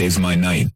DJ saves my night.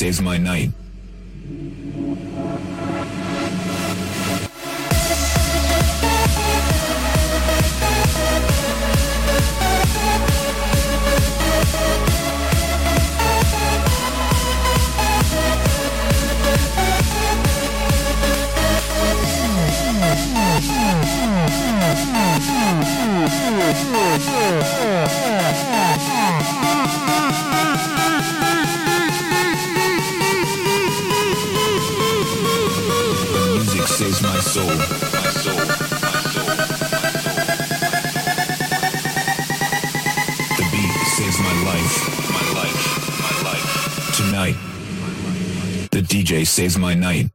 Saves my night. DJ saves my night.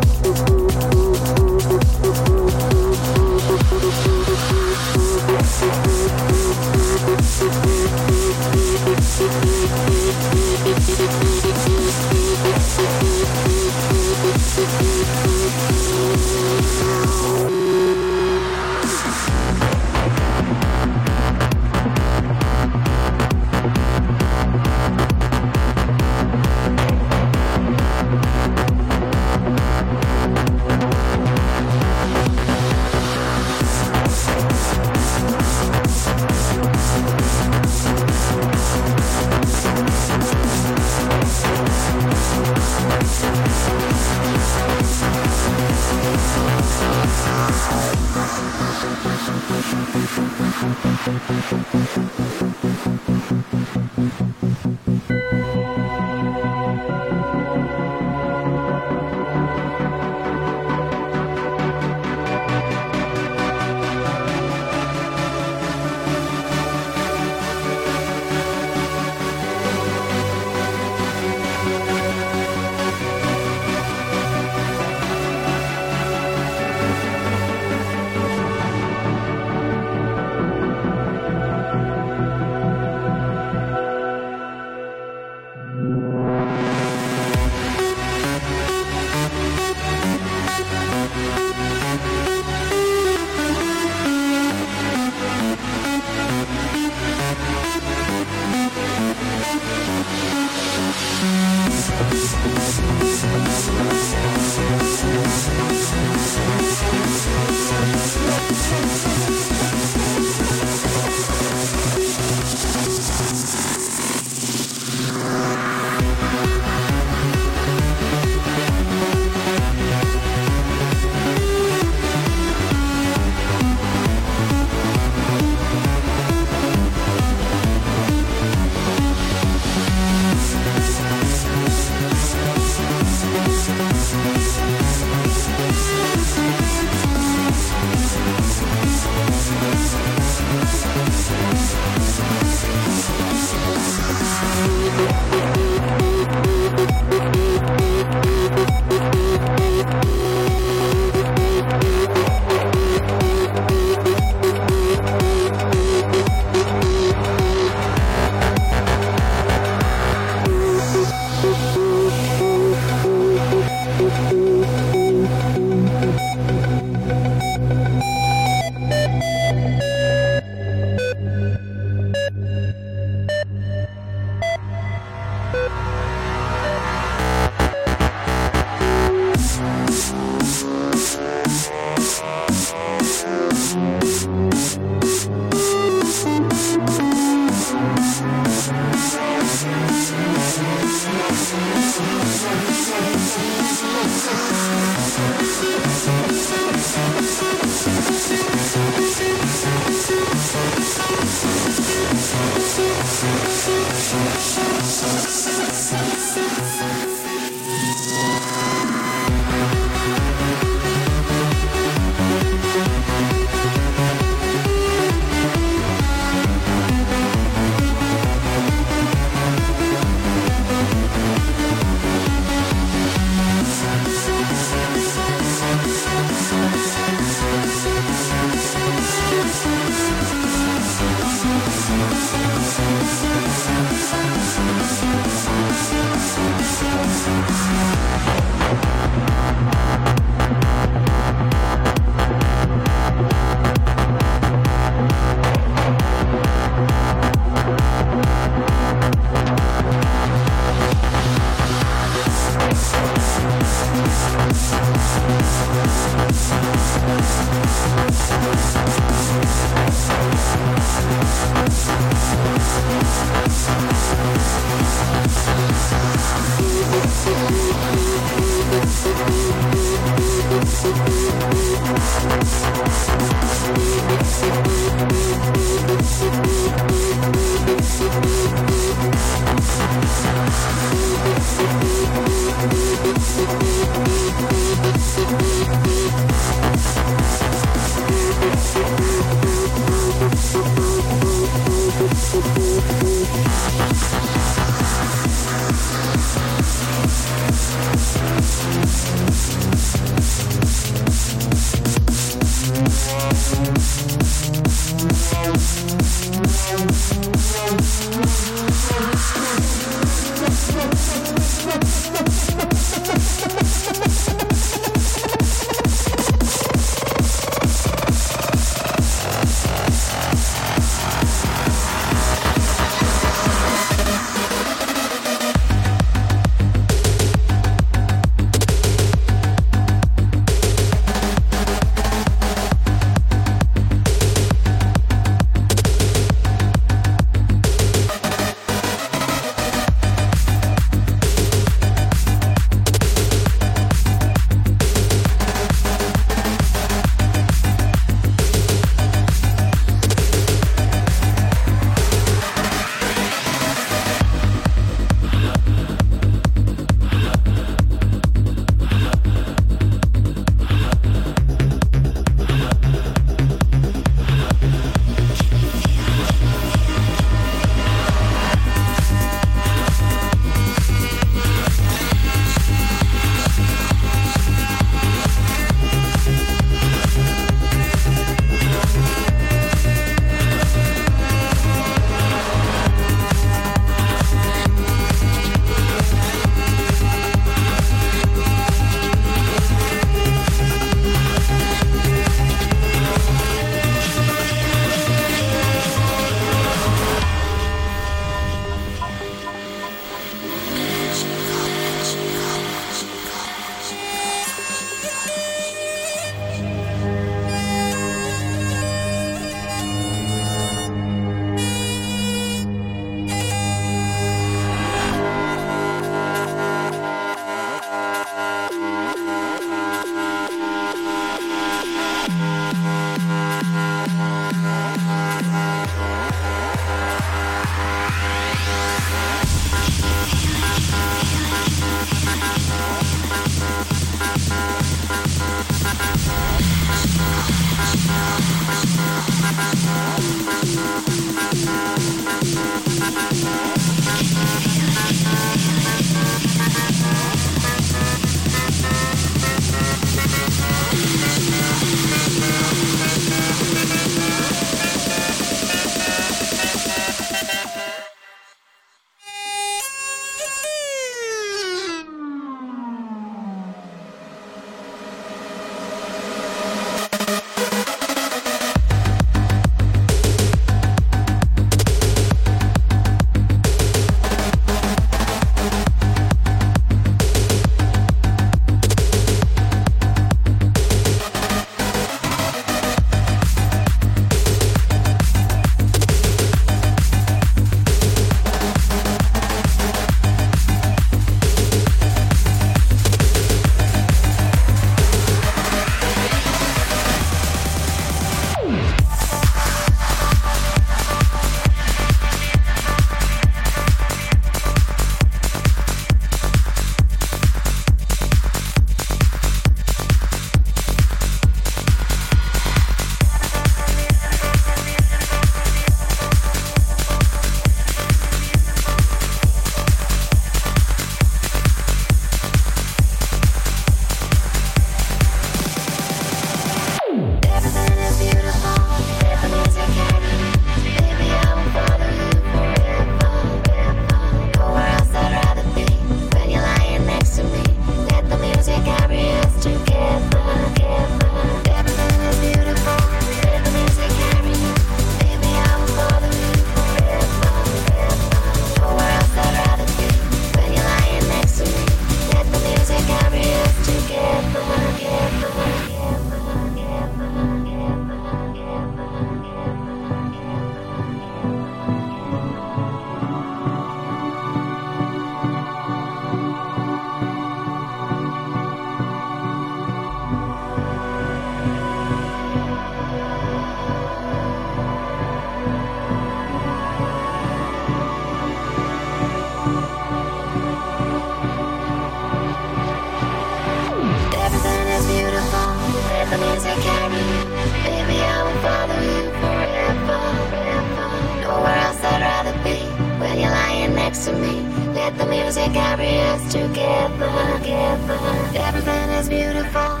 To me. Let the music carry us together. together. Everything is beautiful.